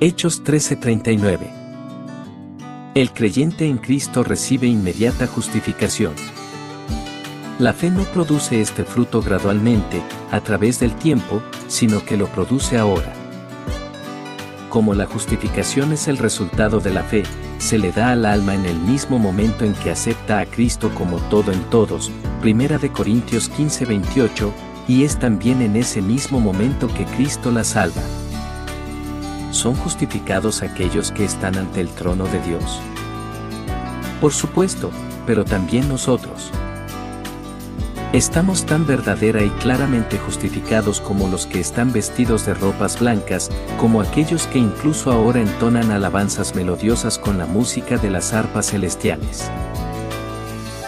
Hechos 13:39. El creyente en Cristo recibe inmediata justificación. La fe no produce este fruto gradualmente, a través del tiempo, sino que lo produce ahora. Como la justificación es el resultado de la fe, se le da al alma en el mismo momento en que acepta a Cristo como todo en todos, 1 de Corintios 15:28, y es también en ese mismo momento que Cristo la salva. ¿Son justificados aquellos que están ante el trono de Dios? Por supuesto, pero también nosotros. Estamos tan verdadera y claramente justificados como los que están vestidos de ropas blancas, como aquellos que incluso ahora entonan alabanzas melodiosas con la música de las arpas celestiales.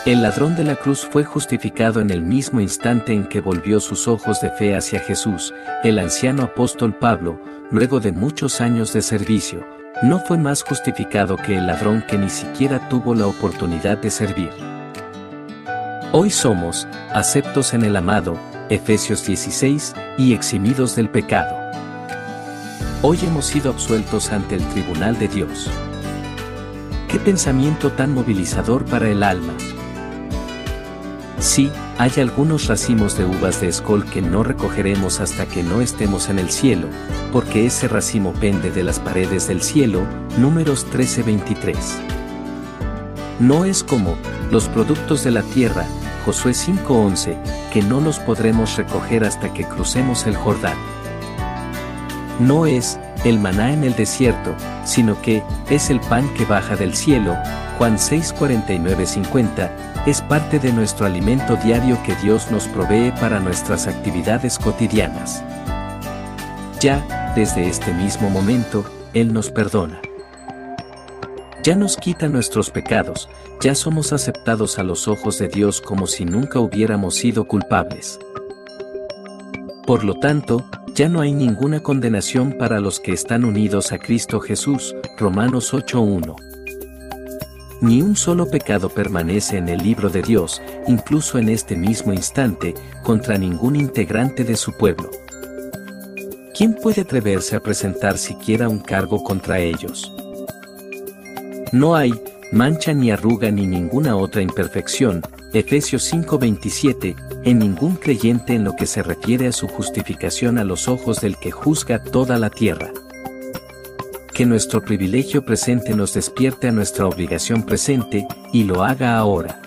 El ladrón de la cruz fue justificado en el mismo instante en que volvió sus ojos de fe hacia Jesús, el anciano apóstol Pablo, luego de muchos años de servicio, no fue más justificado que el ladrón que ni siquiera tuvo la oportunidad de servir. Hoy somos, aceptos en el amado, Efesios 16, y eximidos del pecado. Hoy hemos sido absueltos ante el tribunal de Dios. Qué pensamiento tan movilizador para el alma. Sí, hay algunos racimos de uvas de escol que no recogeremos hasta que no estemos en el cielo, porque ese racimo pende de las paredes del cielo, números 13-23. No es como, los productos de la tierra, Josué 5:11, que no los podremos recoger hasta que crucemos el Jordán. No es, el maná en el desierto, sino que, es el pan que baja del cielo, Juan 6:49-50, es parte de nuestro alimento diario que Dios nos provee para nuestras actividades cotidianas. Ya, desde este mismo momento, Él nos perdona. Ya nos quita nuestros pecados, ya somos aceptados a los ojos de Dios como si nunca hubiéramos sido culpables. Por lo tanto, ya no hay ninguna condenación para los que están unidos a Cristo Jesús, Romanos 8.1. Ni un solo pecado permanece en el libro de Dios, incluso en este mismo instante, contra ningún integrante de su pueblo. ¿Quién puede atreverse a presentar siquiera un cargo contra ellos? No hay, mancha ni arruga ni ninguna otra imperfección, Efesios 5:27, en ningún creyente en lo que se refiere a su justificación a los ojos del que juzga toda la tierra. Que nuestro privilegio presente nos despierte a nuestra obligación presente, y lo haga ahora.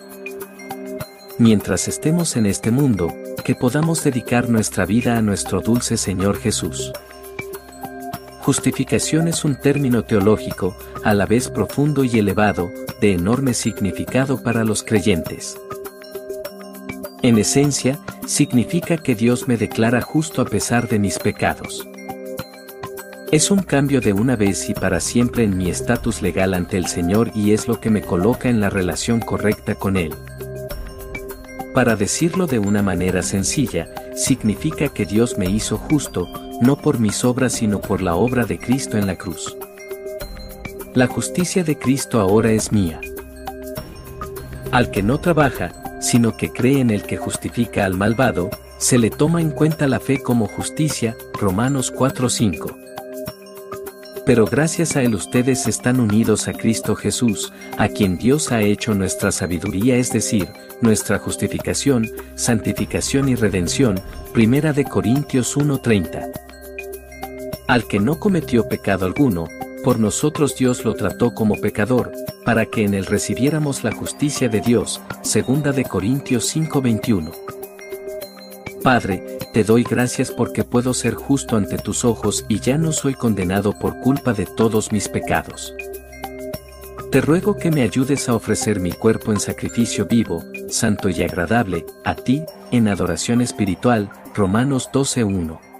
Mientras estemos en este mundo, que podamos dedicar nuestra vida a nuestro dulce Señor Jesús. Justificación es un término teológico, a la vez profundo y elevado, de enorme significado para los creyentes. En esencia, significa que Dios me declara justo a pesar de mis pecados. Es un cambio de una vez y para siempre en mi estatus legal ante el Señor y es lo que me coloca en la relación correcta con Él. Para decirlo de una manera sencilla, significa que Dios me hizo justo, no por mis obras sino por la obra de Cristo en la cruz. La justicia de Cristo ahora es mía. Al que no trabaja, sino que cree en el que justifica al malvado, se le toma en cuenta la fe como justicia, Romanos 4:5. Pero gracias a Él ustedes están unidos a Cristo Jesús, a quien Dios ha hecho nuestra sabiduría, es decir, nuestra justificación, santificación y redención. Primera de Corintios 1:30. Al que no cometió pecado alguno, por nosotros Dios lo trató como pecador, para que en él recibiéramos la justicia de Dios. Segunda de Corintios 5:21. Padre, te doy gracias porque puedo ser justo ante tus ojos y ya no soy condenado por culpa de todos mis pecados. Te ruego que me ayudes a ofrecer mi cuerpo en sacrificio vivo, santo y agradable, a ti, en adoración espiritual, Romanos 12.1.